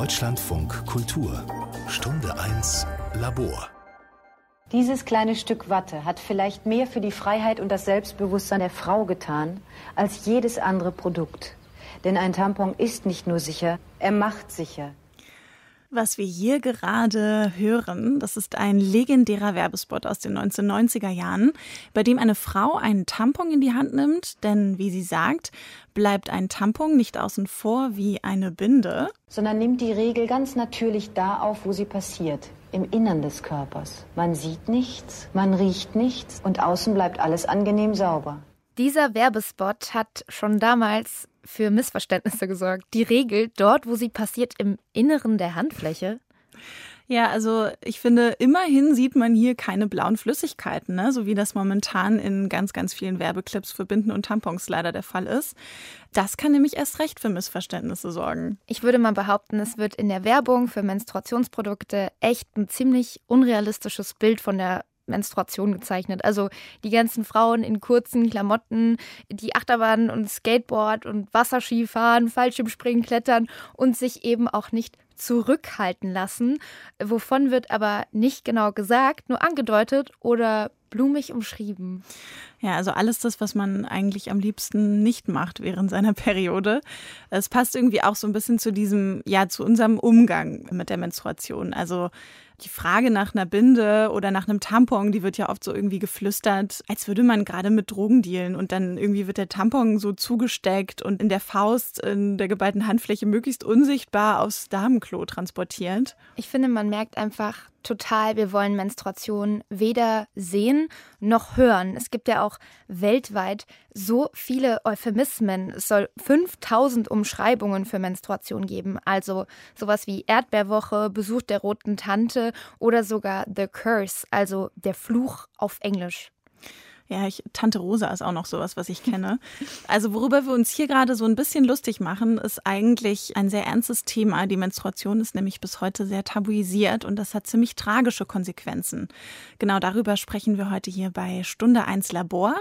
Deutschlandfunk Kultur Stunde 1 Labor dieses kleine Stück Watte hat vielleicht mehr für die Freiheit und das Selbstbewusstsein der Frau getan als jedes andere Produkt. Denn ein Tampon ist nicht nur sicher, er macht sicher. Was wir hier gerade hören, das ist ein legendärer Werbespot aus den 1990er Jahren, bei dem eine Frau einen Tampon in die Hand nimmt, denn wie sie sagt, bleibt ein Tampon nicht außen vor wie eine Binde, sondern nimmt die Regel ganz natürlich da auf, wo sie passiert, im Innern des Körpers. Man sieht nichts, man riecht nichts und außen bleibt alles angenehm sauber. Dieser Werbespot hat schon damals für Missverständnisse gesorgt. Die Regel, dort, wo sie passiert, im Inneren der Handfläche. Ja, also ich finde, immerhin sieht man hier keine blauen Flüssigkeiten, ne? so wie das momentan in ganz, ganz vielen Werbeclips für Binden und Tampons leider der Fall ist. Das kann nämlich erst recht für Missverständnisse sorgen. Ich würde mal behaupten, es wird in der Werbung für Menstruationsprodukte echt ein ziemlich unrealistisches Bild von der Menstruation gezeichnet. Also die ganzen Frauen in kurzen Klamotten, die Achterbahn und Skateboard und Wasserski fahren, Fallschirmspringen, klettern und sich eben auch nicht zurückhalten lassen. Wovon wird aber nicht genau gesagt, nur angedeutet oder blumig umschrieben. Ja, also alles das, was man eigentlich am liebsten nicht macht während seiner Periode. Es passt irgendwie auch so ein bisschen zu diesem, ja, zu unserem Umgang mit der Menstruation. Also die Frage nach einer Binde oder nach einem Tampon, die wird ja oft so irgendwie geflüstert, als würde man gerade mit Drogen dealen und dann irgendwie wird der Tampon so zugesteckt und in der Faust, in der geballten Handfläche möglichst unsichtbar aufs Damenklo transportiert. Ich finde, man merkt einfach, total, wir wollen Menstruation weder sehen noch hören. Es gibt ja auch weltweit so viele Euphemismen. Es soll 5000 Umschreibungen für Menstruation geben. Also sowas wie Erdbeerwoche, Besuch der roten Tante oder sogar The Curse, also der Fluch auf Englisch. Ja, ich, Tante Rosa ist auch noch sowas, was ich kenne. Also worüber wir uns hier gerade so ein bisschen lustig machen, ist eigentlich ein sehr ernstes Thema. Die Menstruation ist nämlich bis heute sehr tabuisiert und das hat ziemlich tragische Konsequenzen. Genau darüber sprechen wir heute hier bei Stunde 1 Labor.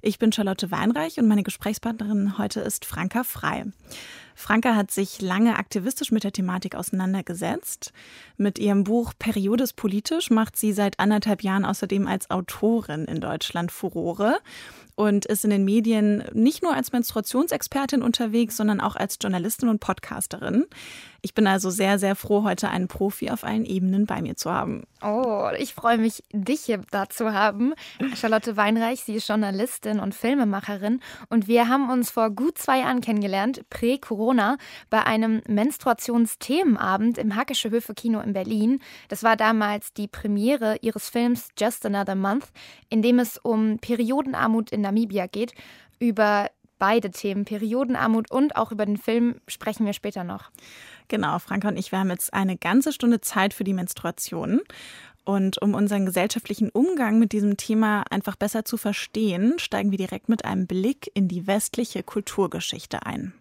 Ich bin Charlotte Weinreich und meine Gesprächspartnerin heute ist Franka Frei. Franka hat sich lange aktivistisch mit der Thematik auseinandergesetzt. Mit ihrem Buch Periodes politisch macht sie seit anderthalb Jahren außerdem als Autorin in Deutschland Furore und ist in den Medien nicht nur als Menstruationsexpertin unterwegs, sondern auch als Journalistin und Podcasterin. Ich bin also sehr, sehr froh, heute einen Profi auf allen Ebenen bei mir zu haben. Oh, ich freue mich, dich hier da zu haben. Charlotte Weinreich, sie ist Journalistin und Filmemacherin und wir haben uns vor gut zwei Jahren kennengelernt, prä-Corona, bei einem Menstruationsthemenabend im Hackische Höfe Kino in Berlin. Das war damals die Premiere ihres Films Just Another Month, in dem es um Periodenarmut in Namibia geht. Über beide Themen, Periodenarmut und auch über den Film, sprechen wir später noch. Genau, Franka und ich, wir haben jetzt eine ganze Stunde Zeit für die Menstruation. Und um unseren gesellschaftlichen Umgang mit diesem Thema einfach besser zu verstehen, steigen wir direkt mit einem Blick in die westliche Kulturgeschichte ein.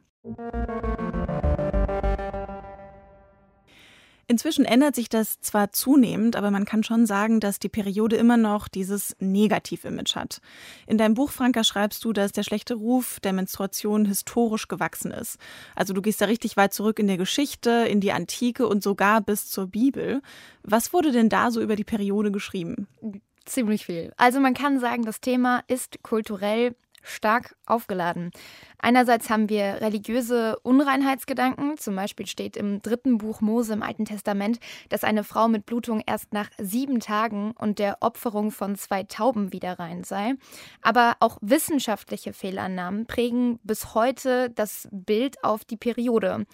Inzwischen ändert sich das zwar zunehmend, aber man kann schon sagen, dass die Periode immer noch dieses Negativ-Image hat. In deinem Buch, Franka, schreibst du, dass der schlechte Ruf der Menstruation historisch gewachsen ist. Also du gehst da richtig weit zurück in der Geschichte, in die Antike und sogar bis zur Bibel. Was wurde denn da so über die Periode geschrieben? Ziemlich viel. Also man kann sagen, das Thema ist kulturell stark aufgeladen. Einerseits haben wir religiöse Unreinheitsgedanken. Zum Beispiel steht im dritten Buch Mose im Alten Testament, dass eine Frau mit Blutung erst nach sieben Tagen und der Opferung von zwei Tauben wieder rein sei. Aber auch wissenschaftliche Fehlannahmen prägen bis heute das Bild auf die Periode.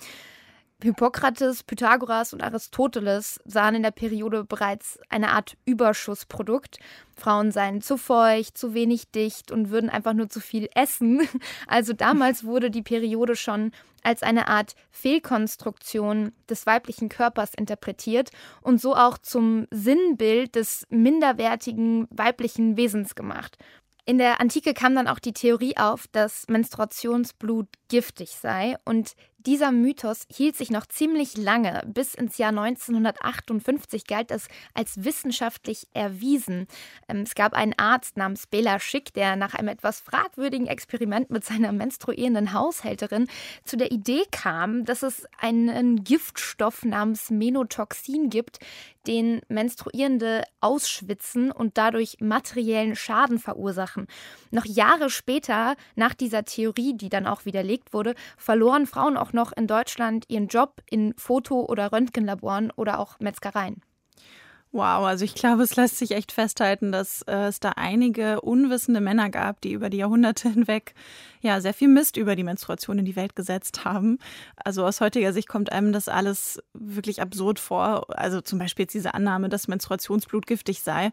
Hippokrates, Pythagoras und Aristoteles sahen in der Periode bereits eine Art Überschussprodukt. Frauen seien zu feucht, zu wenig dicht und würden einfach nur zu viel essen. Also damals wurde die Periode schon als eine Art Fehlkonstruktion des weiblichen Körpers interpretiert und so auch zum Sinnbild des minderwertigen weiblichen Wesens gemacht. In der Antike kam dann auch die Theorie auf, dass Menstruationsblut giftig sei und dieser Mythos hielt sich noch ziemlich lange. Bis ins Jahr 1958 galt es als wissenschaftlich erwiesen. Ähm, es gab einen Arzt namens Bela Schick, der nach einem etwas fragwürdigen Experiment mit seiner menstruierenden Haushälterin zu der Idee kam, dass es einen Giftstoff namens Menotoxin gibt, den Menstruierende ausschwitzen und dadurch materiellen Schaden verursachen. Noch Jahre später, nach dieser Theorie, die dann auch widerlegt wurde, verloren Frauen auch noch in Deutschland ihren Job in Foto- oder Röntgenlaboren oder auch Metzgereien. Wow, also ich glaube, es lässt sich echt festhalten, dass äh, es da einige unwissende Männer gab, die über die Jahrhunderte hinweg ja sehr viel Mist über die Menstruation in die Welt gesetzt haben. Also aus heutiger Sicht kommt einem das alles wirklich absurd vor. Also zum Beispiel jetzt diese Annahme, dass Menstruationsblut giftig sei.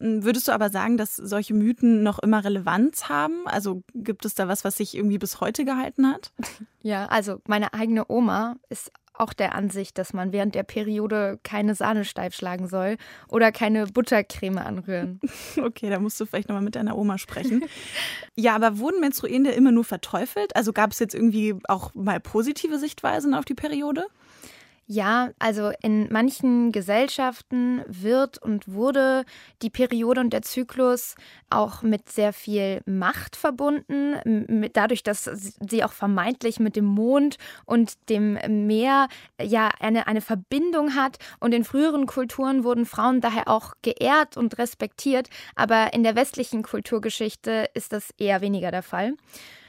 Hm, würdest du aber sagen, dass solche Mythen noch immer Relevanz haben? Also gibt es da was, was sich irgendwie bis heute gehalten hat? Ja, also meine eigene Oma ist auch der Ansicht, dass man während der Periode keine Sahne steif schlagen soll oder keine Buttercreme anrühren. Okay, da musst du vielleicht nochmal mit deiner Oma sprechen. ja, aber wurden Menstruierende immer nur verteufelt? Also gab es jetzt irgendwie auch mal positive Sichtweisen auf die Periode? Ja, also in manchen Gesellschaften wird und wurde die Periode und der Zyklus auch mit sehr viel Macht verbunden, dadurch, dass sie auch vermeintlich mit dem Mond und dem Meer ja eine, eine Verbindung hat. Und in früheren Kulturen wurden Frauen daher auch geehrt und respektiert, aber in der westlichen Kulturgeschichte ist das eher weniger der Fall.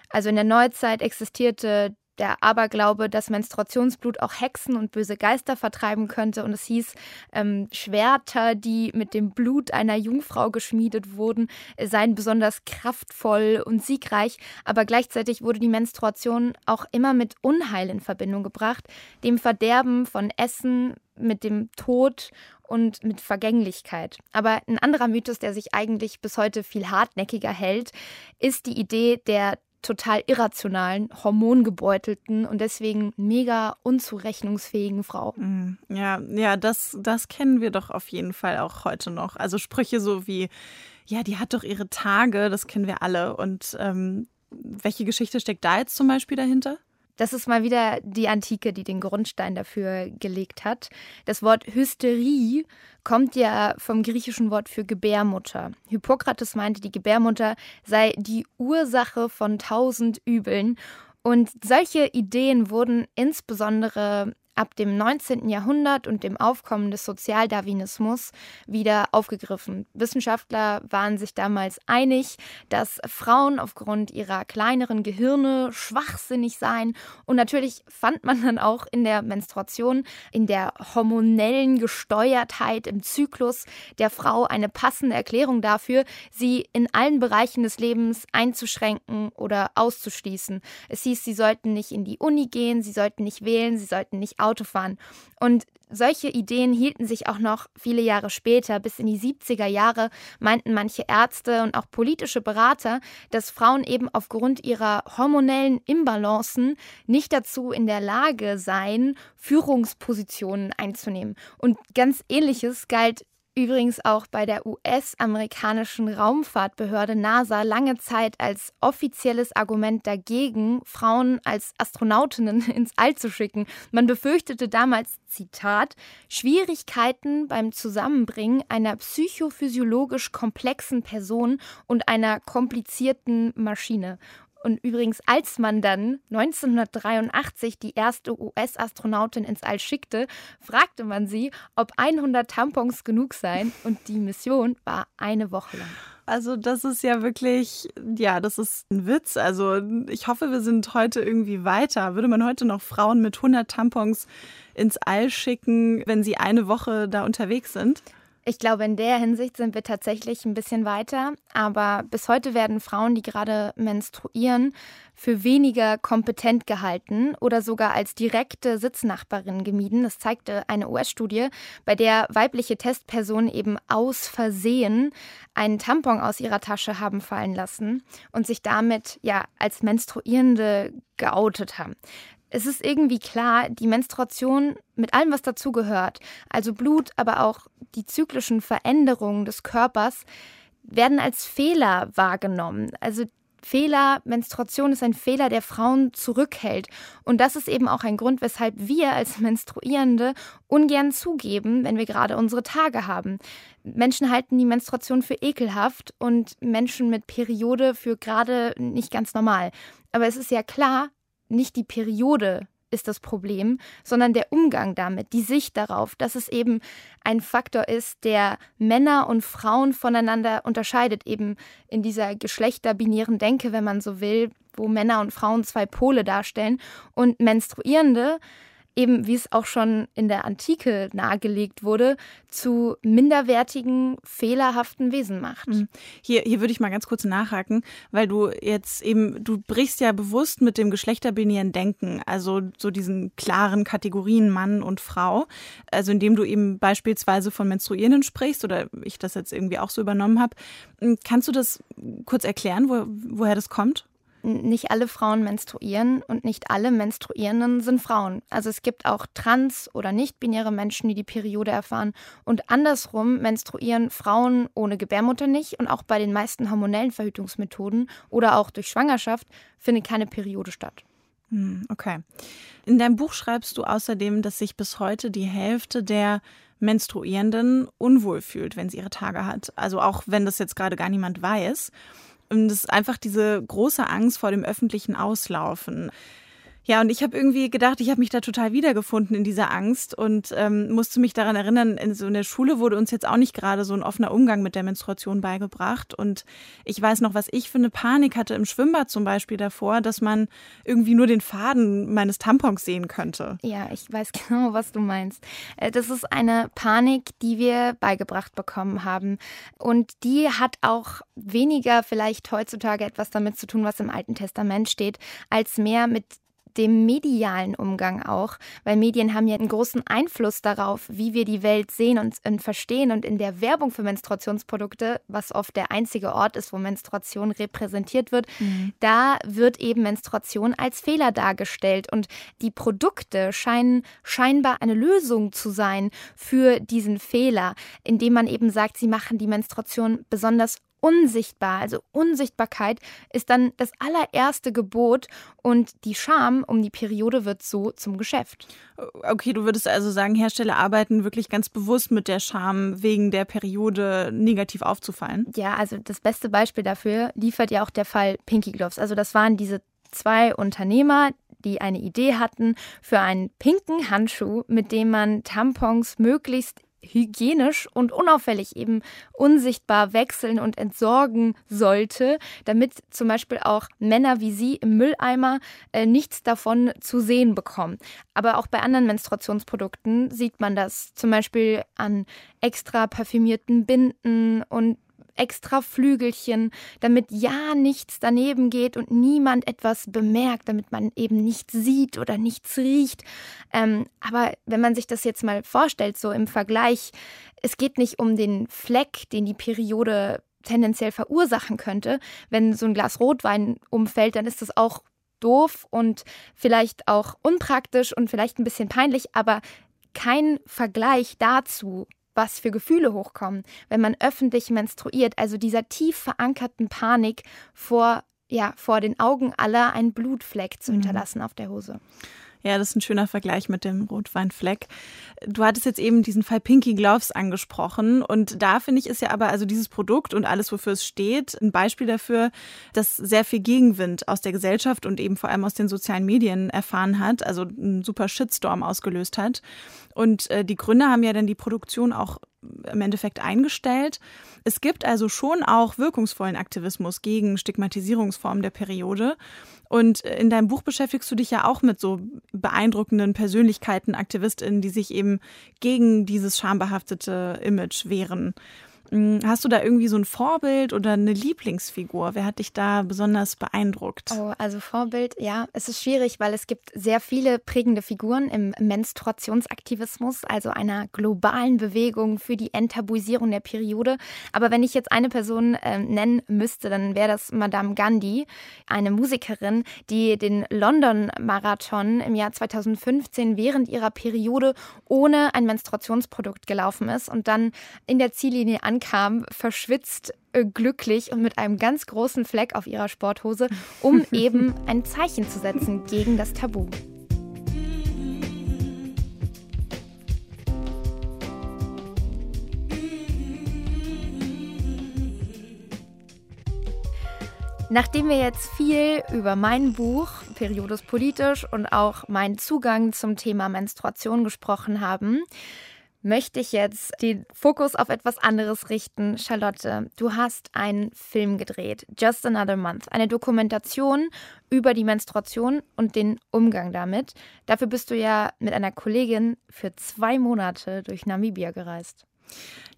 Also in der Neuzeit existierte der Aberglaube, dass Menstruationsblut auch Hexen und böse Geister vertreiben könnte. Und es hieß, ähm, Schwerter, die mit dem Blut einer Jungfrau geschmiedet wurden, seien besonders kraftvoll und siegreich. Aber gleichzeitig wurde die Menstruation auch immer mit Unheil in Verbindung gebracht, dem Verderben von Essen, mit dem Tod und mit Vergänglichkeit. Aber ein anderer Mythos, der sich eigentlich bis heute viel hartnäckiger hält, ist die Idee der total irrationalen, hormongebeutelten und deswegen mega unzurechnungsfähigen Frau. Mm, ja, ja, das, das kennen wir doch auf jeden Fall auch heute noch. Also Sprüche so wie, ja, die hat doch ihre Tage, das kennen wir alle. Und ähm, welche Geschichte steckt da jetzt zum Beispiel dahinter? Das ist mal wieder die Antike, die den Grundstein dafür gelegt hat. Das Wort Hysterie kommt ja vom griechischen Wort für Gebärmutter. Hippokrates meinte, die Gebärmutter sei die Ursache von tausend Übeln. Und solche Ideen wurden insbesondere ab dem 19. Jahrhundert und dem Aufkommen des Sozialdarwinismus wieder aufgegriffen. Wissenschaftler waren sich damals einig, dass Frauen aufgrund ihrer kleineren Gehirne schwachsinnig seien und natürlich fand man dann auch in der Menstruation, in der hormonellen Gesteuertheit im Zyklus der Frau eine passende Erklärung dafür, sie in allen Bereichen des Lebens einzuschränken oder auszuschließen. Es hieß, sie sollten nicht in die Uni gehen, sie sollten nicht wählen, sie sollten nicht Autofahren. Und solche Ideen hielten sich auch noch viele Jahre später. Bis in die 70er Jahre meinten manche Ärzte und auch politische Berater, dass Frauen eben aufgrund ihrer hormonellen Imbalancen nicht dazu in der Lage seien, Führungspositionen einzunehmen. Und ganz ähnliches galt übrigens auch bei der US-amerikanischen Raumfahrtbehörde NASA lange Zeit als offizielles Argument dagegen, Frauen als Astronautinnen ins All zu schicken. Man befürchtete damals, Zitat, Schwierigkeiten beim Zusammenbringen einer psychophysiologisch komplexen Person und einer komplizierten Maschine. Und übrigens, als man dann 1983 die erste US-Astronautin ins All schickte, fragte man sie, ob 100 Tampons genug seien. Und die Mission war eine Woche lang. Also das ist ja wirklich, ja, das ist ein Witz. Also ich hoffe, wir sind heute irgendwie weiter. Würde man heute noch Frauen mit 100 Tampons ins All schicken, wenn sie eine Woche da unterwegs sind? Ich glaube, in der Hinsicht sind wir tatsächlich ein bisschen weiter. Aber bis heute werden Frauen, die gerade menstruieren, für weniger kompetent gehalten oder sogar als direkte Sitznachbarin gemieden. Das zeigte eine US-Studie, bei der weibliche Testpersonen eben aus Versehen einen Tampon aus ihrer Tasche haben fallen lassen und sich damit ja als Menstruierende geoutet haben es ist irgendwie klar, die Menstruation mit allem, was dazugehört, also Blut, aber auch die zyklischen Veränderungen des Körpers, werden als Fehler wahrgenommen. Also Fehler, Menstruation ist ein Fehler, der Frauen zurückhält. Und das ist eben auch ein Grund, weshalb wir als Menstruierende ungern zugeben, wenn wir gerade unsere Tage haben. Menschen halten die Menstruation für ekelhaft und Menschen mit Periode für gerade nicht ganz normal. Aber es ist ja klar, nicht die Periode ist das Problem, sondern der Umgang damit, die Sicht darauf, dass es eben ein Faktor ist, der Männer und Frauen voneinander unterscheidet, eben in dieser geschlechterbinären Denke, wenn man so will, wo Männer und Frauen zwei Pole darstellen. Und Menstruierende eben, wie es auch schon in der Antike nahegelegt wurde, zu minderwertigen, fehlerhaften Wesen macht. Mhm. Hier, hier würde ich mal ganz kurz nachhaken, weil du jetzt eben, du brichst ja bewusst mit dem geschlechterbinären Denken, also so diesen klaren Kategorien Mann und Frau, also indem du eben beispielsweise von Menstruierenden sprichst oder ich das jetzt irgendwie auch so übernommen habe. Kannst du das kurz erklären, wo, woher das kommt? Nicht alle Frauen menstruieren und nicht alle Menstruierenden sind Frauen. Also es gibt auch trans- oder nicht-binäre Menschen, die die Periode erfahren. Und andersrum menstruieren Frauen ohne Gebärmutter nicht. Und auch bei den meisten hormonellen Verhütungsmethoden oder auch durch Schwangerschaft findet keine Periode statt. Hm, okay. In deinem Buch schreibst du außerdem, dass sich bis heute die Hälfte der Menstruierenden unwohl fühlt, wenn sie ihre Tage hat. Also auch wenn das jetzt gerade gar niemand weiß. Und es ist einfach diese große Angst vor dem öffentlichen Auslaufen. Ja, und ich habe irgendwie gedacht, ich habe mich da total wiedergefunden in dieser Angst und ähm, musste mich daran erinnern, in so in der Schule wurde uns jetzt auch nicht gerade so ein offener Umgang mit der Menstruation beigebracht. Und ich weiß noch, was ich für eine Panik hatte im Schwimmbad zum Beispiel davor, dass man irgendwie nur den Faden meines Tampons sehen könnte. Ja, ich weiß genau, was du meinst. Äh, das ist eine Panik, die wir beigebracht bekommen haben. Und die hat auch weniger vielleicht heutzutage etwas damit zu tun, was im Alten Testament steht, als mehr mit dem medialen Umgang auch, weil Medien haben ja einen großen Einfluss darauf, wie wir die Welt sehen und, und verstehen. Und in der Werbung für Menstruationsprodukte, was oft der einzige Ort ist, wo Menstruation repräsentiert wird, mhm. da wird eben Menstruation als Fehler dargestellt. Und die Produkte scheinen scheinbar eine Lösung zu sein für diesen Fehler, indem man eben sagt, sie machen die Menstruation besonders unsichtbar. Also Unsichtbarkeit ist dann das allererste Gebot und die Scham um die Periode wird so zum Geschäft. Okay, du würdest also sagen, Hersteller arbeiten wirklich ganz bewusst mit der Scham wegen der Periode negativ aufzufallen? Ja, also das beste Beispiel dafür liefert ja auch der Fall Pinky Gloves. Also das waren diese zwei Unternehmer, die eine Idee hatten für einen pinken Handschuh, mit dem man Tampons möglichst hygienisch und unauffällig eben unsichtbar wechseln und entsorgen sollte, damit zum Beispiel auch Männer wie sie im Mülleimer äh, nichts davon zu sehen bekommen. Aber auch bei anderen Menstruationsprodukten sieht man das zum Beispiel an extra parfümierten Binden und extra Flügelchen, damit ja nichts daneben geht und niemand etwas bemerkt, damit man eben nichts sieht oder nichts riecht. Ähm, aber wenn man sich das jetzt mal vorstellt, so im Vergleich, es geht nicht um den Fleck, den die Periode tendenziell verursachen könnte. Wenn so ein Glas Rotwein umfällt, dann ist das auch doof und vielleicht auch unpraktisch und vielleicht ein bisschen peinlich, aber kein Vergleich dazu, was für Gefühle hochkommen, wenn man öffentlich menstruiert, also dieser tief verankerten Panik vor, ja, vor den Augen aller einen Blutfleck zu mhm. hinterlassen mhm. auf der Hose. Ja, das ist ein schöner Vergleich mit dem Rotweinfleck. Du hattest jetzt eben diesen Fall Pinky Gloves angesprochen und da finde ich ist ja aber also dieses Produkt und alles, wofür es steht, ein Beispiel dafür, dass sehr viel Gegenwind aus der Gesellschaft und eben vor allem aus den sozialen Medien erfahren hat, also einen super Shitstorm ausgelöst hat. Und äh, die Gründer haben ja dann die Produktion auch im Endeffekt eingestellt. Es gibt also schon auch wirkungsvollen Aktivismus gegen Stigmatisierungsformen der Periode. Und in deinem Buch beschäftigst du dich ja auch mit so beeindruckenden Persönlichkeiten, AktivistInnen, die sich eben gegen dieses schambehaftete Image wehren. Hm, hast du da irgendwie so ein Vorbild oder eine Lieblingsfigur? Wer hat dich da besonders beeindruckt? Oh, also Vorbild, ja, es ist schwierig, weil es gibt sehr viele prägende Figuren im Menstruationsaktivismus, also einer globalen Bewegung für die Enttabuisierung der Periode. Aber wenn ich jetzt eine Person äh, nennen müsste, dann wäre das Madame Gandhi, eine Musikerin, die den London-Marathon im Jahr 2015 während ihrer Periode ohne ein Menstruationsprodukt gelaufen ist und dann in der Ziellinie an ankam, verschwitzt, äh, glücklich und mit einem ganz großen Fleck auf ihrer Sporthose, um eben ein Zeichen zu setzen gegen das Tabu. Nachdem wir jetzt viel über mein Buch Periodus politisch und auch meinen Zugang zum Thema Menstruation gesprochen haben, möchte ich jetzt den Fokus auf etwas anderes richten. Charlotte, du hast einen Film gedreht, Just Another Month, eine Dokumentation über die Menstruation und den Umgang damit. Dafür bist du ja mit einer Kollegin für zwei Monate durch Namibia gereist.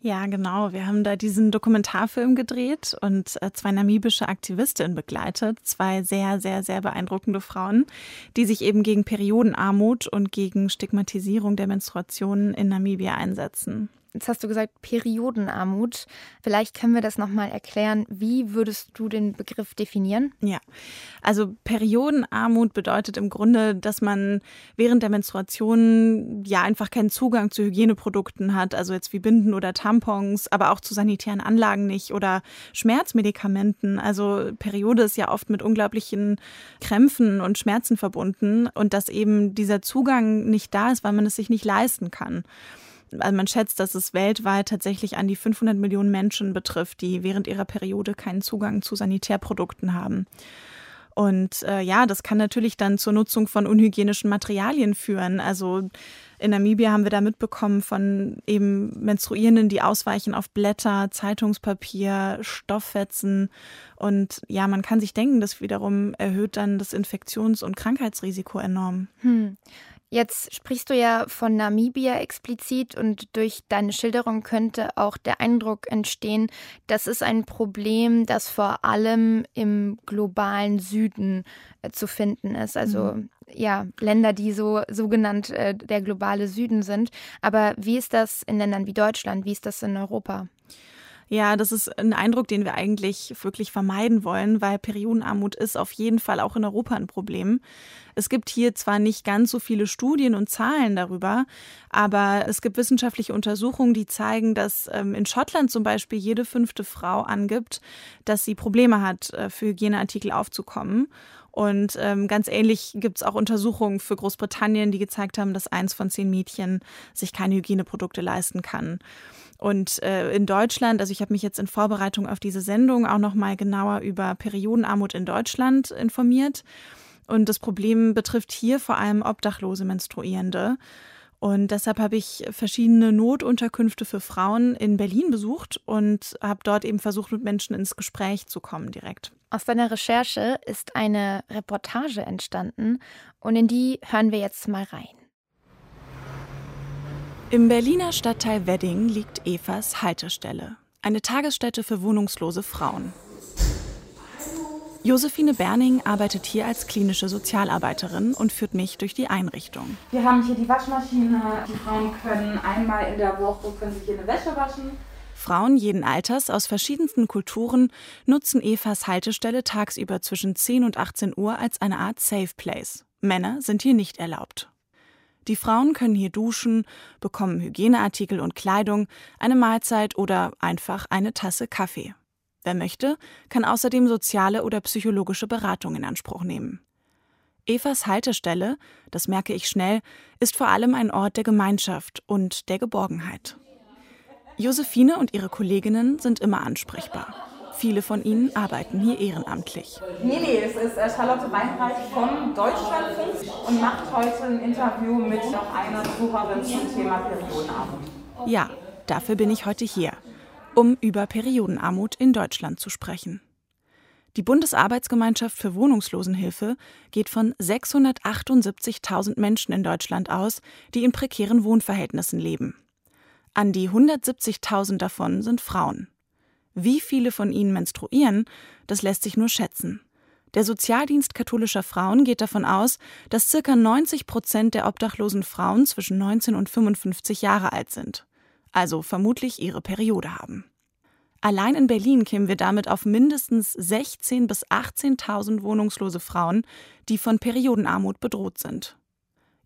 Ja, genau. Wir haben da diesen Dokumentarfilm gedreht und äh, zwei namibische Aktivistinnen begleitet. Zwei sehr, sehr, sehr beeindruckende Frauen, die sich eben gegen Periodenarmut und gegen Stigmatisierung der Menstruation in Namibia einsetzen. Jetzt hast du gesagt Periodenarmut. Vielleicht können wir das nochmal erklären. Wie würdest du den Begriff definieren? Ja, also Periodenarmut bedeutet im Grunde, dass man während der Menstruation ja einfach keinen Zugang zu Hygieneprodukten hat, also jetzt wie Binden oder Tampons, aber auch zu sanitären Anlagen nicht oder Schmerzmedikamenten. Also Periode ist ja oft mit unglaublichen Krämpfen und Schmerzen verbunden und dass eben dieser Zugang nicht da ist, weil man es sich nicht leisten kann. Also man schätzt, dass es weltweit tatsächlich an die 500 Millionen Menschen betrifft, die während ihrer Periode keinen Zugang zu Sanitärprodukten haben. Und äh, ja, das kann natürlich dann zur Nutzung von unhygienischen Materialien führen. Also in Namibia haben wir da mitbekommen von eben Menstruierenden, die ausweichen auf Blätter, Zeitungspapier, Stofffetzen. Und ja, man kann sich denken, das wiederum erhöht dann das Infektions- und Krankheitsrisiko enorm. Hm. Jetzt sprichst du ja von Namibia explizit und durch deine Schilderung könnte auch der Eindruck entstehen, das ist ein Problem, das vor allem im globalen Süden äh, zu finden ist. Also mhm. ja, Länder, die so sogenannt äh, der globale Süden sind. Aber wie ist das in Ländern wie Deutschland? Wie ist das in Europa? Ja, das ist ein Eindruck, den wir eigentlich wirklich vermeiden wollen, weil Periodenarmut ist auf jeden Fall auch in Europa ein Problem. Es gibt hier zwar nicht ganz so viele Studien und Zahlen darüber, aber es gibt wissenschaftliche Untersuchungen, die zeigen, dass ähm, in Schottland zum Beispiel jede fünfte Frau angibt, dass sie Probleme hat, äh, für Hygieneartikel aufzukommen. Und ähm, ganz ähnlich gibt es auch Untersuchungen für Großbritannien, die gezeigt haben, dass eins von zehn Mädchen sich keine Hygieneprodukte leisten kann. Und äh, in Deutschland, also ich habe mich jetzt in Vorbereitung auf diese Sendung auch noch mal genauer über Periodenarmut in Deutschland informiert. Und das Problem betrifft hier vor allem obdachlose Menstruierende. Und deshalb habe ich verschiedene Notunterkünfte für Frauen in Berlin besucht und habe dort eben versucht, mit Menschen ins Gespräch zu kommen direkt. Aus deiner Recherche ist eine Reportage entstanden und in die hören wir jetzt mal rein. Im Berliner Stadtteil Wedding liegt Evas Haltestelle, eine Tagesstätte für wohnungslose Frauen. Josephine Berning arbeitet hier als klinische Sozialarbeiterin und führt mich durch die Einrichtung. Wir haben hier die Waschmaschine. Die Frauen können einmal in der Woche können sich hier eine Wäsche waschen. Frauen jeden Alters aus verschiedensten Kulturen nutzen Evas Haltestelle tagsüber zwischen 10 und 18 Uhr als eine Art Safe Place. Männer sind hier nicht erlaubt. Die Frauen können hier duschen, bekommen Hygieneartikel und Kleidung, eine Mahlzeit oder einfach eine Tasse Kaffee. Wer möchte, kann außerdem soziale oder psychologische Beratung in Anspruch nehmen. Evas Haltestelle, das merke ich schnell, ist vor allem ein Ort der Gemeinschaft und der Geborgenheit. Josephine und ihre Kolleginnen sind immer ansprechbar. Viele von ihnen arbeiten hier ehrenamtlich. Nee, nee, es ist äh, Charlotte Weinreich vom Deutschlandfunk und macht heute ein Interview mit noch einer Besucherin zum Thema Periodenarmut. Ja, dafür bin ich heute hier, um über Periodenarmut in Deutschland zu sprechen. Die Bundesarbeitsgemeinschaft für Wohnungslosenhilfe geht von 678.000 Menschen in Deutschland aus, die in prekären Wohnverhältnissen leben. An die 170.000 davon sind Frauen. Wie viele von ihnen menstruieren, das lässt sich nur schätzen. Der Sozialdienst katholischer Frauen geht davon aus, dass ca. 90 Prozent der obdachlosen Frauen zwischen 19 und 55 Jahre alt sind, also vermutlich ihre Periode haben. Allein in Berlin kämen wir damit auf mindestens 16.000 bis 18.000 wohnungslose Frauen, die von Periodenarmut bedroht sind.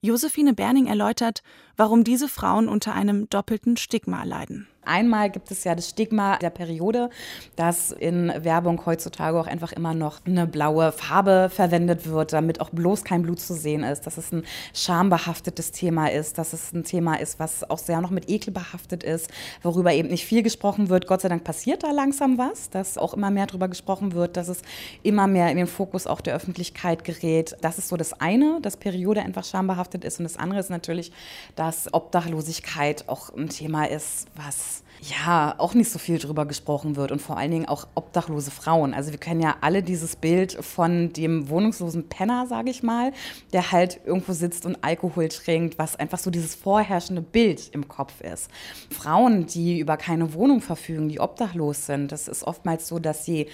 Josephine Berning erläutert, warum diese Frauen unter einem doppelten Stigma leiden. Einmal gibt es ja das Stigma der Periode, dass in Werbung heutzutage auch einfach immer noch eine blaue Farbe verwendet wird, damit auch bloß kein Blut zu sehen ist, dass es ein schambehaftetes Thema ist, dass es ein Thema ist, was auch sehr noch mit Ekel behaftet ist, worüber eben nicht viel gesprochen wird. Gott sei Dank passiert da langsam was, dass auch immer mehr darüber gesprochen wird, dass es immer mehr in den Fokus auch der Öffentlichkeit gerät. Das ist so das eine, dass Periode einfach schambehaftet ist und das andere ist natürlich, dass Obdachlosigkeit auch ein Thema ist, was ja auch nicht so viel drüber gesprochen wird und vor allen Dingen auch obdachlose Frauen. Also wir kennen ja alle dieses Bild von dem wohnungslosen Penner, sage ich mal, der halt irgendwo sitzt und Alkohol trinkt, was einfach so dieses vorherrschende Bild im Kopf ist. Frauen, die über keine Wohnung verfügen, die obdachlos sind, das ist oftmals so, dass sie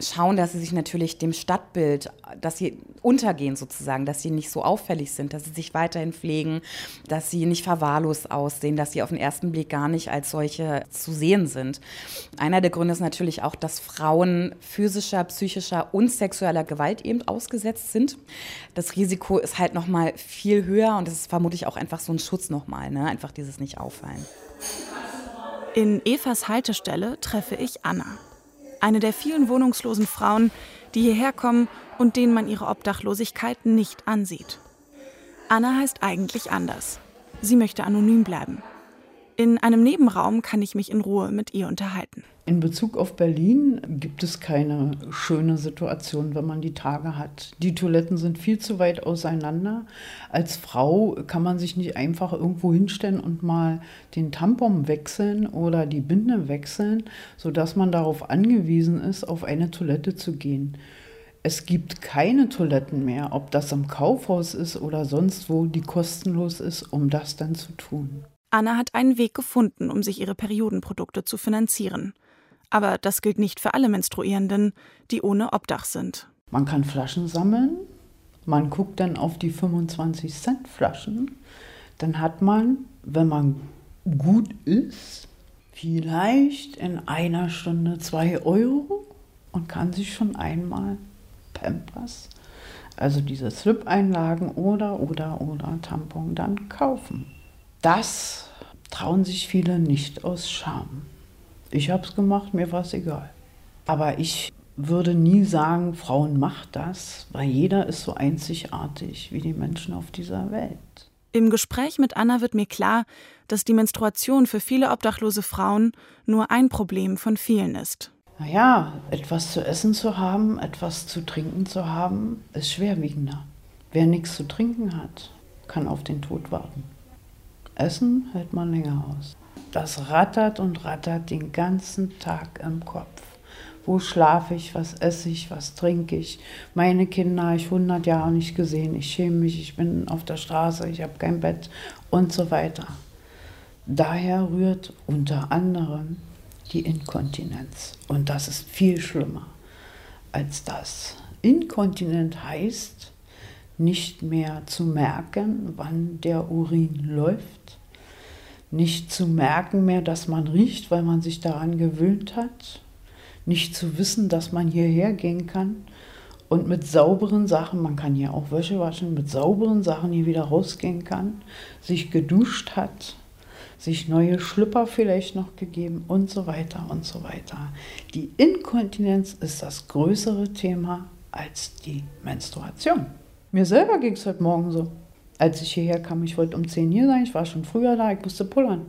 schauen, dass sie sich natürlich dem Stadtbild, dass sie untergehen sozusagen, dass sie nicht so auffällig sind, dass sie sich weiterhin pflegen, dass sie nicht verwahrlost aussehen, dass sie auf den ersten Blick gar nicht als solche zu sehen sind. Einer der Gründe ist natürlich auch, dass Frauen physischer, psychischer und sexueller Gewalt eben ausgesetzt sind. Das Risiko ist halt noch mal viel höher und das ist vermutlich auch einfach so ein Schutz noch mal, ne? einfach dieses nicht auffallen. In Evas Haltestelle treffe ich Anna, eine der vielen wohnungslosen Frauen, die hierher kommen und denen man ihre Obdachlosigkeit nicht ansieht. Anna heißt eigentlich anders. Sie möchte anonym bleiben. In einem Nebenraum kann ich mich in Ruhe mit ihr unterhalten. In Bezug auf Berlin gibt es keine schöne Situation, wenn man die Tage hat. Die Toiletten sind viel zu weit auseinander. Als Frau kann man sich nicht einfach irgendwo hinstellen und mal den Tampon wechseln oder die Binde wechseln, sodass man darauf angewiesen ist, auf eine Toilette zu gehen. Es gibt keine Toiletten mehr, ob das im Kaufhaus ist oder sonst wo, die kostenlos ist, um das dann zu tun. Anna hat einen Weg gefunden, um sich ihre Periodenprodukte zu finanzieren. Aber das gilt nicht für alle Menstruierenden, die ohne Obdach sind. Man kann Flaschen sammeln. Man guckt dann auf die 25 Cent Flaschen. Dann hat man, wenn man gut ist, vielleicht in einer Stunde zwei Euro und kann sich schon einmal Pampers, also diese Slip-Einlagen oder, oder, oder Tampon dann kaufen. Das trauen sich viele nicht aus Scham. Ich habe es gemacht, mir war es egal. Aber ich würde nie sagen, Frauen macht das, weil jeder ist so einzigartig wie die Menschen auf dieser Welt. Im Gespräch mit Anna wird mir klar, dass die Menstruation für viele obdachlose Frauen nur ein Problem von vielen ist. Naja, etwas zu essen zu haben, etwas zu trinken zu haben, ist schwerwiegender. Wer nichts zu trinken hat, kann auf den Tod warten. Essen hält man länger aus. Das rattert und rattert den ganzen Tag im Kopf. Wo schlafe ich, was esse ich, was trinke ich? Meine Kinder habe ich 100 Jahre nicht gesehen. Ich schäme mich, ich bin auf der Straße, ich habe kein Bett und so weiter. Daher rührt unter anderem die Inkontinenz. Und das ist viel schlimmer als das. Inkontinent heißt, nicht mehr zu merken, wann der Urin läuft, nicht zu merken mehr, dass man riecht, weil man sich daran gewöhnt hat, nicht zu wissen, dass man hierher gehen kann und mit sauberen Sachen, man kann hier auch Wäsche waschen, mit sauberen Sachen hier wieder rausgehen kann, sich geduscht hat, sich neue Schlüpper vielleicht noch gegeben und so weiter und so weiter. Die Inkontinenz ist das größere Thema als die Menstruation. Mir selber ging es heute Morgen so. Als ich hierher kam, ich wollte um 10 hier sein, ich war schon früher da, ich musste pullern.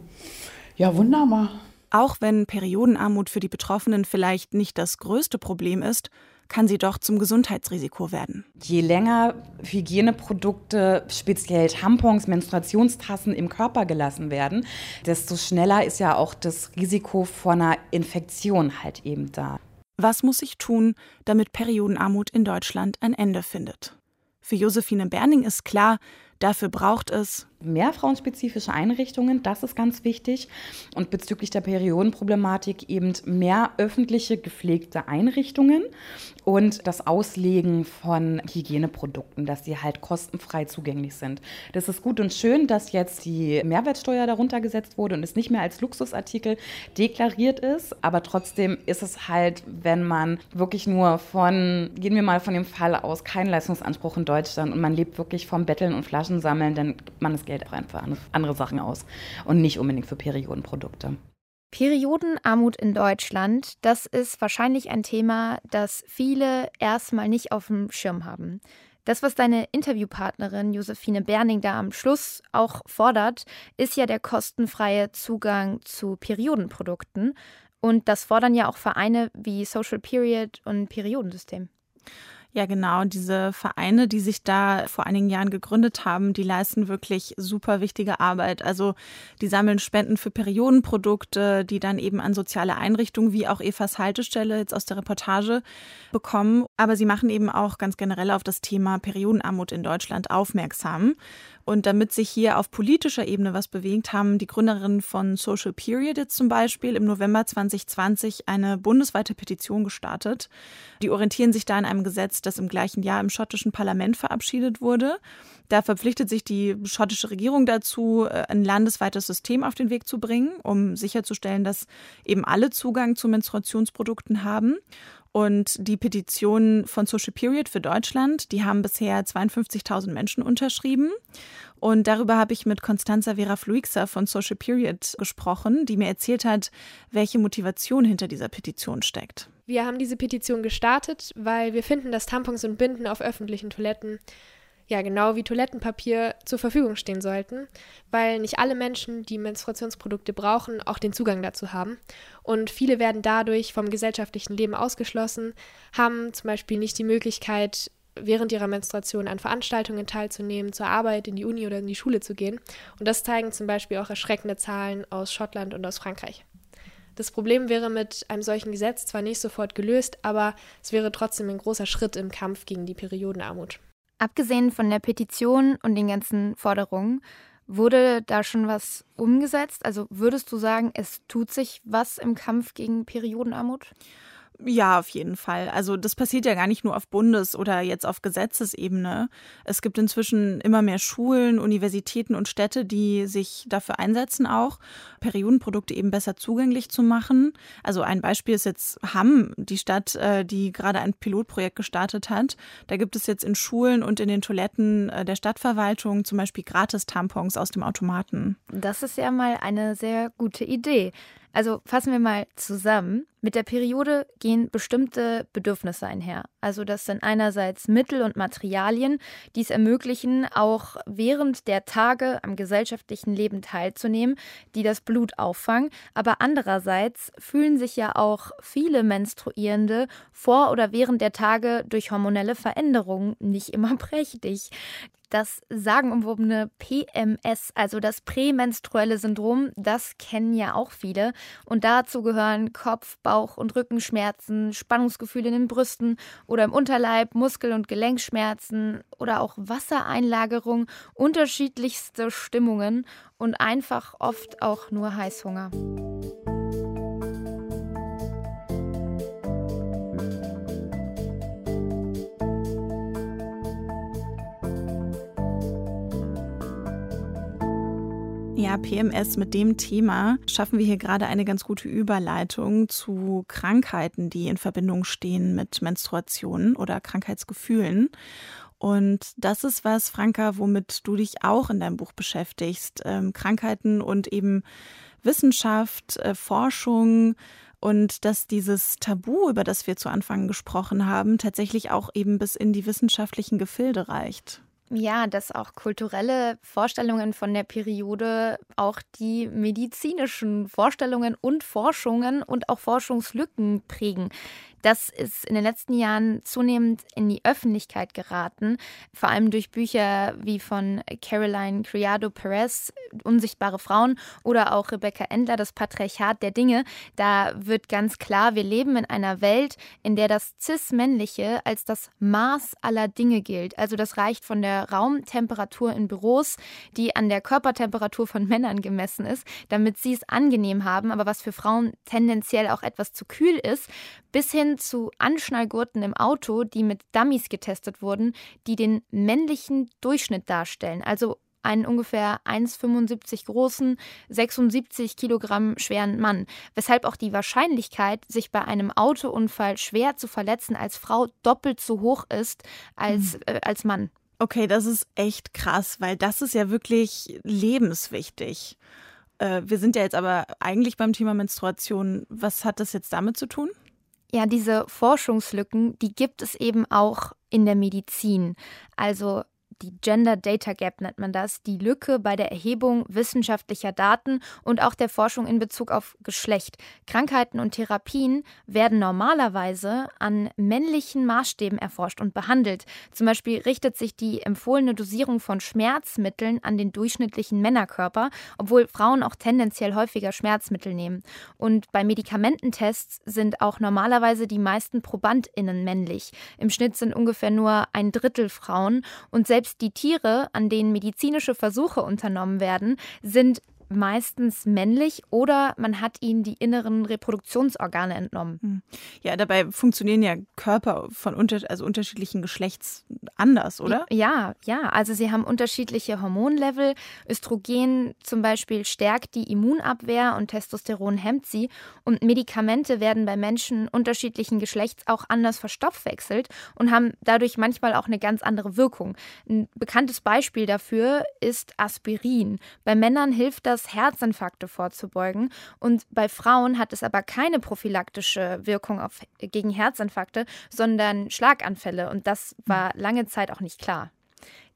Ja, wunderbar. Auch wenn Periodenarmut für die Betroffenen vielleicht nicht das größte Problem ist, kann sie doch zum Gesundheitsrisiko werden. Je länger Hygieneprodukte, speziell Tampons, Menstruationstassen im Körper gelassen werden, desto schneller ist ja auch das Risiko vor einer Infektion halt eben da. Was muss ich tun, damit Periodenarmut in Deutschland ein Ende findet? Für Josephine Berning ist klar, dafür braucht es mehr frauenspezifische Einrichtungen, das ist ganz wichtig. Und bezüglich der Periodenproblematik eben mehr öffentliche gepflegte Einrichtungen und das Auslegen von Hygieneprodukten, dass sie halt kostenfrei zugänglich sind. Das ist gut und schön, dass jetzt die Mehrwertsteuer darunter gesetzt wurde und es nicht mehr als Luxusartikel deklariert ist. Aber trotzdem ist es halt, wenn man wirklich nur von, gehen wir mal von dem Fall aus, keinen Leistungsanspruch in Deutschland und man lebt wirklich vom Betteln und Flaschensammeln, dann gibt man das Geld auch einfach für andere Sachen aus und nicht unbedingt für Periodenprodukte. Periodenarmut in Deutschland, das ist wahrscheinlich ein Thema, das viele erstmal nicht auf dem Schirm haben. Das, was deine Interviewpartnerin Josephine Berning da am Schluss auch fordert, ist ja der kostenfreie Zugang zu Periodenprodukten. Und das fordern ja auch Vereine wie Social Period und Periodensystem. Ja, genau. Diese Vereine, die sich da vor einigen Jahren gegründet haben, die leisten wirklich super wichtige Arbeit. Also die sammeln Spenden für Periodenprodukte, die dann eben an soziale Einrichtungen wie auch Evas Haltestelle jetzt aus der Reportage bekommen. Aber sie machen eben auch ganz generell auf das Thema Periodenarmut in Deutschland aufmerksam. Und damit sich hier auf politischer Ebene was bewegt, haben die Gründerinnen von Social Period jetzt zum Beispiel im November 2020 eine bundesweite Petition gestartet. Die orientieren sich da an einem Gesetz, das im gleichen Jahr im schottischen Parlament verabschiedet wurde. Da verpflichtet sich die schottische Regierung dazu, äh, ein landesweites System auf den Weg zu bringen, um sicherzustellen, dass eben alle Zugang zu Menstruationsprodukten haben. Und die Petition von Social Period für Deutschland, die haben bisher 52.000 Menschen unterschrieben. Und darüber habe ich mit Constanza Vera Fluixa von Social Period gesprochen, die mir erzählt hat, welche Motivation hinter dieser Petition steckt. Wir haben diese Petition gestartet, weil wir finden, dass Tampons und Binden auf öffentlichen Toiletten ja genau wie Toilettenpapier zur Verfügung stehen sollten, weil nicht alle Menschen, die Menstruationsprodukte brauchen, auch den Zugang dazu haben. Und viele werden dadurch vom gesellschaftlichen Leben ausgeschlossen, haben zum Beispiel nicht die Möglichkeit, während ihrer Menstruation an Veranstaltungen teilzunehmen, zur Arbeit, in die Uni oder in die Schule zu gehen. Und das zeigen zum Beispiel auch erschreckende Zahlen aus Schottland und aus Frankreich. Das Problem wäre mit einem solchen Gesetz zwar nicht sofort gelöst, aber es wäre trotzdem ein großer Schritt im Kampf gegen die Periodenarmut. Abgesehen von der Petition und den ganzen Forderungen, wurde da schon was umgesetzt? Also würdest du sagen, es tut sich was im Kampf gegen Periodenarmut? Ja, auf jeden Fall. Also das passiert ja gar nicht nur auf Bundes- oder jetzt auf Gesetzesebene. Es gibt inzwischen immer mehr Schulen, Universitäten und Städte, die sich dafür einsetzen, auch Periodenprodukte eben besser zugänglich zu machen. Also ein Beispiel ist jetzt Hamm, die Stadt, äh, die gerade ein Pilotprojekt gestartet hat. Da gibt es jetzt in Schulen und in den Toiletten äh, der Stadtverwaltung zum Beispiel Gratis-Tampons aus dem Automaten. Das ist ja mal eine sehr gute Idee. Also fassen wir mal zusammen. Mit der Periode gehen bestimmte Bedürfnisse einher. Also das sind einerseits Mittel und Materialien, die es ermöglichen, auch während der Tage am gesellschaftlichen Leben teilzunehmen, die das Blut auffangen. Aber andererseits fühlen sich ja auch viele Menstruierende vor oder während der Tage durch hormonelle Veränderungen nicht immer prächtig das sagenumwobene PMS, also das prämenstruelle Syndrom, das kennen ja auch viele. Und dazu gehören Kopf-, Bauch- und Rückenschmerzen, Spannungsgefühle in den Brüsten oder im Unterleib, Muskel- und Gelenkschmerzen oder auch Wassereinlagerung, unterschiedlichste Stimmungen und einfach oft auch nur Heißhunger. Ja, PMS mit dem Thema schaffen wir hier gerade eine ganz gute Überleitung zu Krankheiten, die in Verbindung stehen mit Menstruationen oder Krankheitsgefühlen. Und das ist was, Franka, womit du dich auch in deinem Buch beschäftigst. Ähm, Krankheiten und eben Wissenschaft, äh, Forschung und dass dieses Tabu, über das wir zu Anfang gesprochen haben, tatsächlich auch eben bis in die wissenschaftlichen Gefilde reicht. Ja, dass auch kulturelle Vorstellungen von der Periode auch die medizinischen Vorstellungen und Forschungen und auch Forschungslücken prägen. Das ist in den letzten Jahren zunehmend in die Öffentlichkeit geraten, vor allem durch Bücher wie von Caroline Criado Perez, Unsichtbare Frauen, oder auch Rebecca Endler, Das Patriarchat der Dinge. Da wird ganz klar, wir leben in einer Welt, in der das Cis-Männliche als das Maß aller Dinge gilt. Also das reicht von der Raumtemperatur in Büros, die an der Körpertemperatur von Männern gemessen ist, damit sie es angenehm haben, aber was für Frauen tendenziell auch etwas zu kühl ist, bis hin zu Anschnallgurten im Auto, die mit Dummies getestet wurden, die den männlichen Durchschnitt darstellen. Also einen ungefähr 1,75 großen, 76 Kilogramm schweren Mann, weshalb auch die Wahrscheinlichkeit, sich bei einem Autounfall schwer zu verletzen als Frau doppelt so hoch ist als, mhm. äh, als Mann. Okay, das ist echt krass, weil das ist ja wirklich lebenswichtig. Äh, wir sind ja jetzt aber eigentlich beim Thema Menstruation. Was hat das jetzt damit zu tun? Ja, diese Forschungslücken, die gibt es eben auch in der Medizin. Also die Gender Data Gap nennt man das, die Lücke bei der Erhebung wissenschaftlicher Daten und auch der Forschung in Bezug auf Geschlecht. Krankheiten und Therapien werden normalerweise an männlichen Maßstäben erforscht und behandelt. Zum Beispiel richtet sich die empfohlene Dosierung von Schmerzmitteln an den durchschnittlichen Männerkörper, obwohl Frauen auch tendenziell häufiger Schmerzmittel nehmen. Und bei Medikamententests sind auch normalerweise die meisten ProbandInnen männlich. Im Schnitt sind ungefähr nur ein Drittel Frauen und selbst selbst die Tiere, an denen medizinische Versuche unternommen werden, sind meistens männlich oder man hat ihnen die inneren Reproduktionsorgane entnommen. Hm. Ja, dabei funktionieren ja Körper von unter, also unterschiedlichen Geschlechts anders, oder? Ja, ja. Also sie haben unterschiedliche Hormonlevel. Östrogen zum Beispiel stärkt die Immunabwehr und Testosteron hemmt sie. Und Medikamente werden bei Menschen unterschiedlichen Geschlechts auch anders verstoffwechselt und haben dadurch manchmal auch eine ganz andere Wirkung. Ein bekanntes Beispiel dafür ist Aspirin. Bei Männern hilft das das, Herzinfarkte vorzubeugen. Und bei Frauen hat es aber keine prophylaktische Wirkung auf, gegen Herzinfarkte, sondern Schlaganfälle. Und das war lange Zeit auch nicht klar.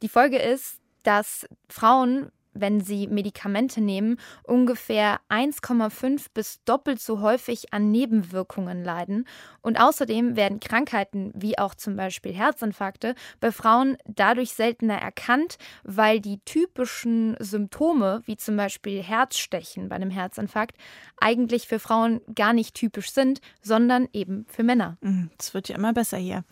Die Folge ist, dass Frauen wenn sie Medikamente nehmen, ungefähr 1,5 bis doppelt so häufig an Nebenwirkungen leiden. Und außerdem werden Krankheiten wie auch zum Beispiel Herzinfarkte bei Frauen dadurch seltener erkannt, weil die typischen Symptome wie zum Beispiel Herzstechen bei einem Herzinfarkt eigentlich für Frauen gar nicht typisch sind, sondern eben für Männer. Es mhm, wird ja immer besser hier.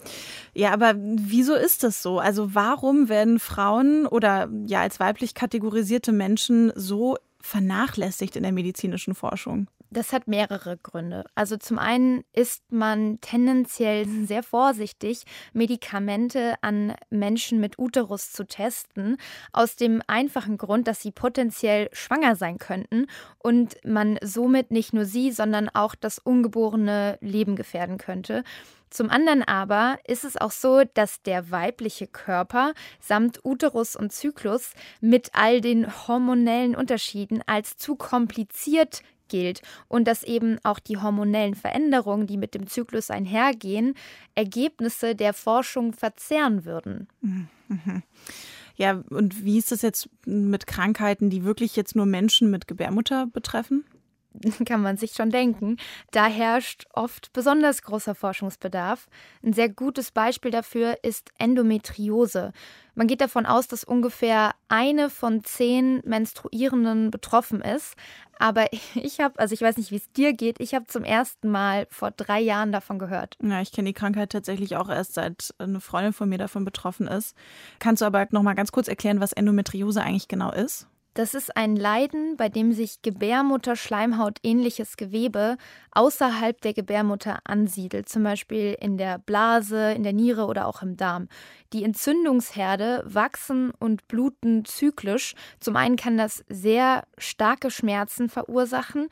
Ja, aber wieso ist das so? Also warum werden Frauen oder ja als weiblich kategorisiert spezialisierte Menschen so vernachlässigt in der medizinischen Forschung? Das hat mehrere Gründe. Also zum einen ist man tendenziell sehr vorsichtig, Medikamente an Menschen mit Uterus zu testen, aus dem einfachen Grund, dass sie potenziell schwanger sein könnten und man somit nicht nur sie, sondern auch das ungeborene Leben gefährden könnte. Zum anderen aber ist es auch so, dass der weibliche Körper samt Uterus und Zyklus mit all den hormonellen Unterschieden als zu kompliziert gilt und dass eben auch die hormonellen Veränderungen, die mit dem Zyklus einhergehen, Ergebnisse der Forschung verzerren würden. Mhm. Ja, und wie ist das jetzt mit Krankheiten, die wirklich jetzt nur Menschen mit Gebärmutter betreffen? kann man sich schon denken. Da herrscht oft besonders großer Forschungsbedarf. Ein sehr gutes Beispiel dafür ist Endometriose. Man geht davon aus, dass ungefähr eine von zehn Menstruierenden betroffen ist. Aber ich habe, also ich weiß nicht, wie es dir geht, ich habe zum ersten Mal vor drei Jahren davon gehört. Ja, ich kenne die Krankheit tatsächlich auch erst seit eine Freundin von mir davon betroffen ist. Kannst du aber noch mal ganz kurz erklären, was Endometriose eigentlich genau ist? Das ist ein Leiden, bei dem sich Gebärmutterschleimhaut ähnliches Gewebe außerhalb der Gebärmutter ansiedelt, zum Beispiel in der Blase, in der Niere oder auch im Darm. Die Entzündungsherde wachsen und bluten zyklisch. Zum einen kann das sehr starke Schmerzen verursachen,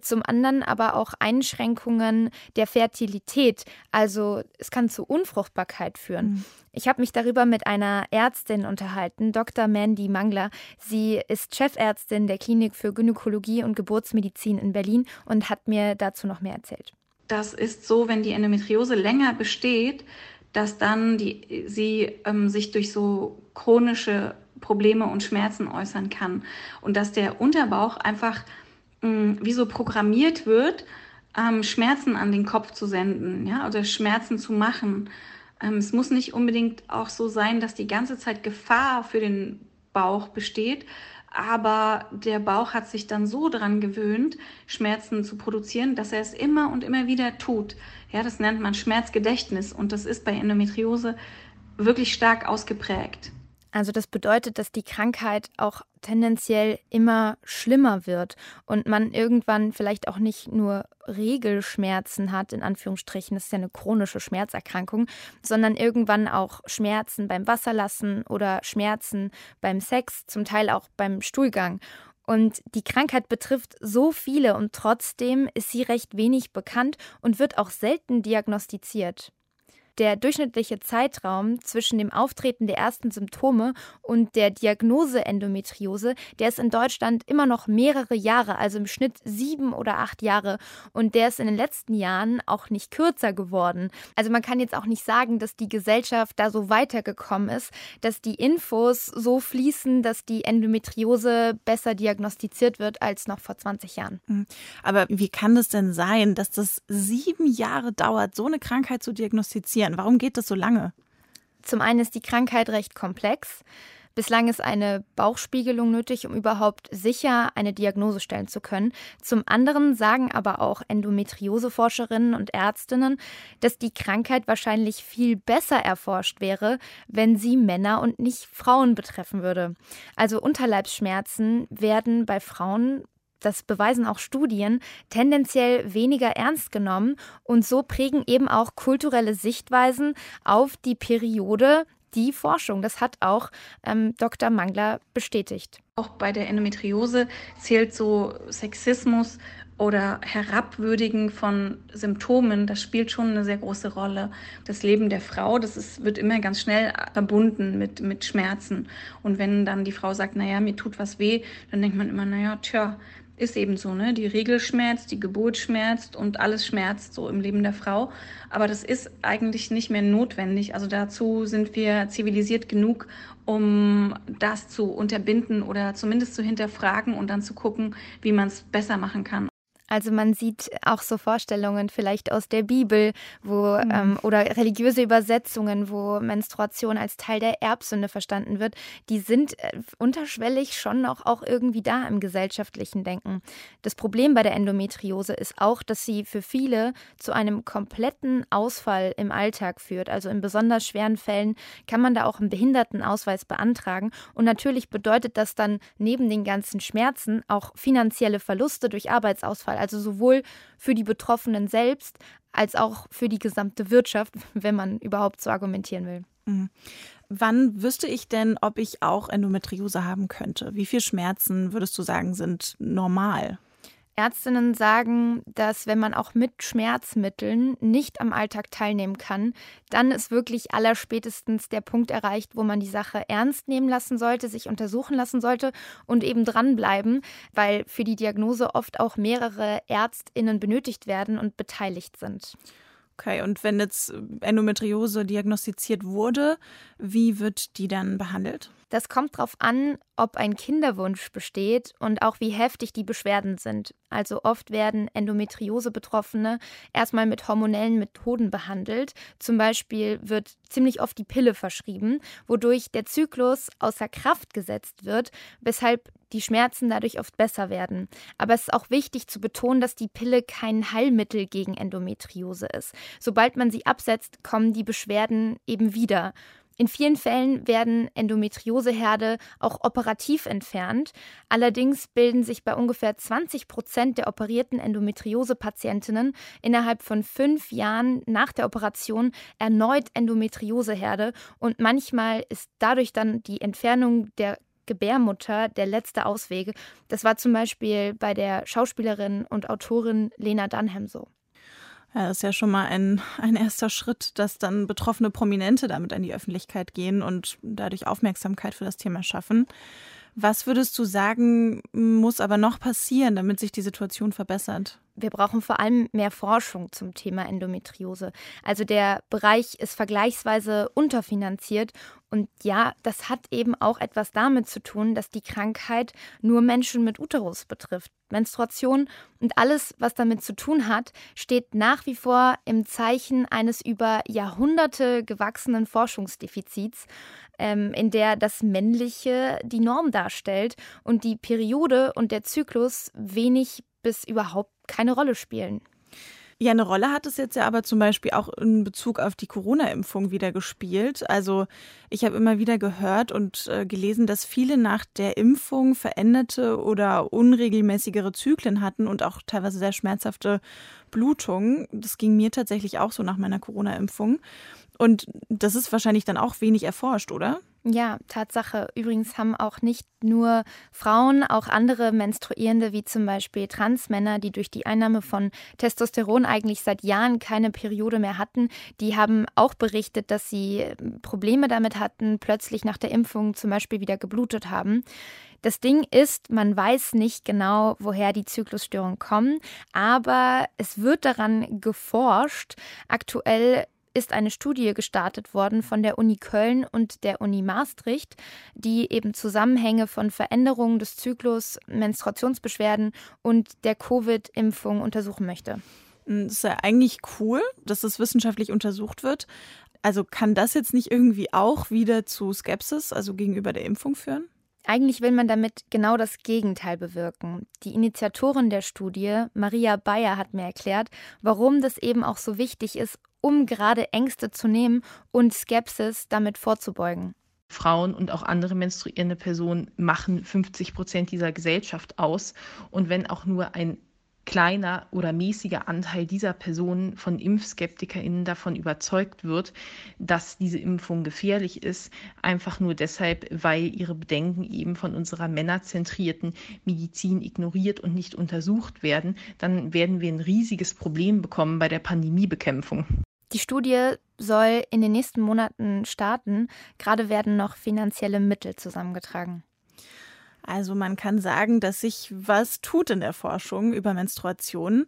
zum anderen aber auch Einschränkungen der Fertilität. Also es kann zu Unfruchtbarkeit führen. Mhm. Ich habe mich darüber mit einer Ärztin unterhalten, Dr. Mandy Mangler. Sie ist Chefärztin der Klinik für Gynäkologie und Geburtsmedizin in Berlin und hat mir dazu noch mehr erzählt. Das ist so, wenn die Endometriose länger besteht, dass dann die, sie ähm, sich durch so chronische Probleme und Schmerzen äußern kann und dass der Unterbauch einfach mh, mm, wie so programmiert wird, ähm, Schmerzen an den Kopf zu senden, ja, oder Schmerzen zu machen. Ähm, es muss nicht unbedingt auch so sein, dass die ganze Zeit Gefahr für den Bauch besteht, aber der Bauch hat sich dann so daran gewöhnt, Schmerzen zu produzieren, dass er es immer und immer wieder tut. Ja, das nennt man Schmerzgedächtnis und das ist bei Endometriose wirklich stark ausgeprägt. Also das bedeutet, dass die Krankheit auch tendenziell immer schlimmer wird und man irgendwann vielleicht auch nicht nur Regelschmerzen hat, in Anführungsstrichen, das ist ja eine chronische Schmerzerkrankung, sondern irgendwann auch Schmerzen beim Wasserlassen oder Schmerzen beim Sex, zum Teil auch beim Stuhlgang. Und die Krankheit betrifft so viele und trotzdem ist sie recht wenig bekannt und wird auch selten diagnostiziert. Der durchschnittliche Zeitraum zwischen dem Auftreten der ersten Symptome und der Diagnose Endometriose, der ist in Deutschland immer noch mehrere Jahre, also im Schnitt sieben oder acht Jahre. Und der ist in den letzten Jahren auch nicht kürzer geworden. Also man kann jetzt auch nicht sagen, dass die Gesellschaft da so weitergekommen ist, dass die Infos so fließen, dass die Endometriose besser diagnostiziert wird als noch vor 20 Jahren. Mhm. Aber wie kann es denn sein, dass das sieben Jahre dauert, so eine Krankheit zu diagnostizieren? Warum geht das so lange? Zum einen ist die Krankheit recht komplex. Bislang ist eine Bauchspiegelung nötig, um überhaupt sicher eine Diagnose stellen zu können. Zum anderen sagen aber auch Endometrioseforscherinnen und Ärztinnen, dass die Krankheit wahrscheinlich viel besser erforscht wäre, wenn sie Männer und nicht Frauen betreffen würde. Also Unterleibsschmerzen werden bei Frauen das beweisen auch Studien, tendenziell weniger ernst genommen und so prägen eben auch kulturelle Sichtweisen auf die Periode die Forschung. Das hat auch ähm, Dr. Mangler bestätigt. Auch bei der Endometriose zählt so Sexismus oder Herabwürdigen von Symptomen, das spielt schon eine sehr große Rolle. Das Leben der Frau, das ist, wird immer ganz schnell verbunden mit, mit Schmerzen. Und wenn dann die Frau sagt, naja, mir tut was weh, dann denkt man immer, naja, tja, ist eben so, ne? Die Regel schmerzt, die Geburt schmerzt und alles schmerzt so im Leben der Frau. Aber das ist eigentlich nicht mehr notwendig. Also dazu sind wir zivilisiert genug, um das zu unterbinden oder zumindest zu hinterfragen und dann zu gucken, wie man es besser machen kann. Also man sieht auch so Vorstellungen vielleicht aus der Bibel, wo mhm. ähm, oder religiöse Übersetzungen, wo Menstruation als Teil der Erbsünde verstanden wird, die sind äh, unterschwellig schon noch auch irgendwie da im gesellschaftlichen Denken. Das Problem bei der Endometriose ist auch, dass sie für viele zu einem kompletten Ausfall im Alltag führt. Also in besonders schweren Fällen kann man da auch einen Behindertenausweis beantragen. Und natürlich bedeutet das dann neben den ganzen Schmerzen auch finanzielle Verluste durch Arbeitsausfall also sowohl für die Betroffenen selbst als auch für die gesamte Wirtschaft, wenn man überhaupt so argumentieren will. Mhm. Wann wüsste ich denn, ob ich auch Endometriose haben könnte? Wie viele Schmerzen würdest du sagen, sind normal? Ärztinnen sagen, dass wenn man auch mit Schmerzmitteln nicht am Alltag teilnehmen kann, dann ist wirklich allerspätestens der Punkt erreicht, wo man die Sache ernst nehmen lassen sollte, sich untersuchen lassen sollte und eben dranbleiben, weil für die Diagnose oft auch mehrere Ärztinnen benötigt werden und beteiligt sind. Okay, und wenn jetzt Endometriose diagnostiziert wurde, wie wird die dann behandelt? Das kommt darauf an, ob ein Kinderwunsch besteht und auch wie heftig die Beschwerden sind. Also oft werden Endometriose-Betroffene erstmal mit hormonellen Methoden behandelt. Zum Beispiel wird ziemlich oft die Pille verschrieben, wodurch der Zyklus außer Kraft gesetzt wird, weshalb die Schmerzen dadurch oft besser werden. Aber es ist auch wichtig zu betonen, dass die Pille kein Heilmittel gegen Endometriose ist. Sobald man sie absetzt, kommen die Beschwerden eben wieder. In vielen Fällen werden Endometrioseherde auch operativ entfernt. Allerdings bilden sich bei ungefähr 20 Prozent der operierten Endometriose-Patientinnen innerhalb von fünf Jahren nach der Operation erneut Endometrioseherde und manchmal ist dadurch dann die Entfernung der Gebärmutter der letzte Ausweg. Das war zum Beispiel bei der Schauspielerin und Autorin Lena Dunham so. Ja, das ist ja schon mal ein, ein erster Schritt, dass dann betroffene Prominente damit an die Öffentlichkeit gehen und dadurch Aufmerksamkeit für das Thema schaffen. Was würdest du sagen, muss aber noch passieren, damit sich die Situation verbessert? Wir brauchen vor allem mehr Forschung zum Thema Endometriose. Also der Bereich ist vergleichsweise unterfinanziert und ja, das hat eben auch etwas damit zu tun, dass die Krankheit nur Menschen mit Uterus betrifft. Menstruation und alles, was damit zu tun hat, steht nach wie vor im Zeichen eines über Jahrhunderte gewachsenen Forschungsdefizits, ähm, in der das Männliche die Norm darstellt und die Periode und der Zyklus wenig bis überhaupt keine Rolle spielen. Ja, eine Rolle hat es jetzt ja aber zum Beispiel auch in Bezug auf die Corona-Impfung wieder gespielt. Also ich habe immer wieder gehört und äh, gelesen, dass viele nach der Impfung veränderte oder unregelmäßigere Zyklen hatten und auch teilweise sehr schmerzhafte Blutungen. Das ging mir tatsächlich auch so nach meiner Corona-Impfung. Und das ist wahrscheinlich dann auch wenig erforscht, oder? Ja, Tatsache. Übrigens haben auch nicht nur Frauen, auch andere Menstruierende, wie zum Beispiel Transmänner, die durch die Einnahme von Testosteron eigentlich seit Jahren keine Periode mehr hatten, die haben auch berichtet, dass sie Probleme damit hatten, plötzlich nach der Impfung zum Beispiel wieder geblutet haben. Das Ding ist, man weiß nicht genau, woher die Zyklusstörungen kommen, aber es wird daran geforscht. Aktuell ist eine Studie gestartet worden von der Uni Köln und der Uni Maastricht, die eben Zusammenhänge von Veränderungen des Zyklus, Menstruationsbeschwerden und der Covid-Impfung untersuchen möchte. Das ist ja eigentlich cool, dass das wissenschaftlich untersucht wird. Also kann das jetzt nicht irgendwie auch wieder zu Skepsis, also gegenüber der Impfung führen? Eigentlich will man damit genau das Gegenteil bewirken. Die Initiatorin der Studie, Maria Bayer, hat mir erklärt, warum das eben auch so wichtig ist, um gerade Ängste zu nehmen und Skepsis damit vorzubeugen. Frauen und auch andere menstruierende Personen machen 50 Prozent dieser Gesellschaft aus. Und wenn auch nur ein kleiner oder mäßiger Anteil dieser Personen von ImpfskeptikerInnen davon überzeugt wird, dass diese Impfung gefährlich ist, einfach nur deshalb, weil ihre Bedenken eben von unserer männerzentrierten Medizin ignoriert und nicht untersucht werden, dann werden wir ein riesiges Problem bekommen bei der Pandemiebekämpfung. Die Studie soll in den nächsten Monaten starten. Gerade werden noch finanzielle Mittel zusammengetragen. Also man kann sagen, dass sich was tut in der Forschung über Menstruation.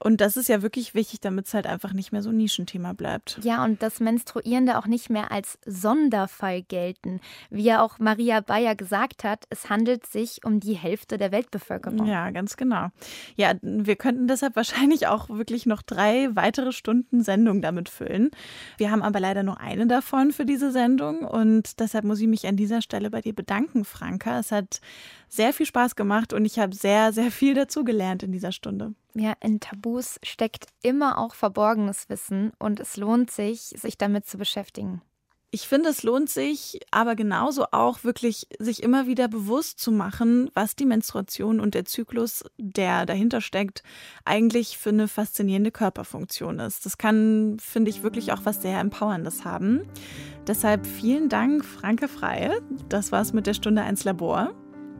Und das ist ja wirklich wichtig, damit es halt einfach nicht mehr so ein Nischenthema bleibt. Ja, und dass Menstruierende auch nicht mehr als Sonderfall gelten. Wie ja auch Maria Bayer gesagt hat, es handelt sich um die Hälfte der Weltbevölkerung. Ja, ganz genau. Ja, wir könnten deshalb wahrscheinlich auch wirklich noch drei weitere Stunden Sendung damit füllen. Wir haben aber leider nur eine davon für diese Sendung und deshalb muss ich mich an dieser Stelle bei dir bedanken, Franka. Es hat sehr viel Spaß gemacht und ich habe sehr, sehr viel dazu gelernt in dieser Stunde. Ja, in Tabus steckt immer auch verborgenes Wissen und es lohnt sich, sich damit zu beschäftigen. Ich finde, es lohnt sich aber genauso auch wirklich, sich immer wieder bewusst zu machen, was die Menstruation und der Zyklus, der dahinter steckt, eigentlich für eine faszinierende Körperfunktion ist. Das kann, finde ich, wirklich auch was sehr Empowerndes haben. Deshalb vielen Dank, Franke Freie. Das war's mit der Stunde 1 Labor.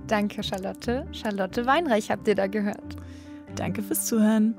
Danke, Charlotte. Charlotte Weinreich habt ihr da gehört. Danke fürs Zuhören.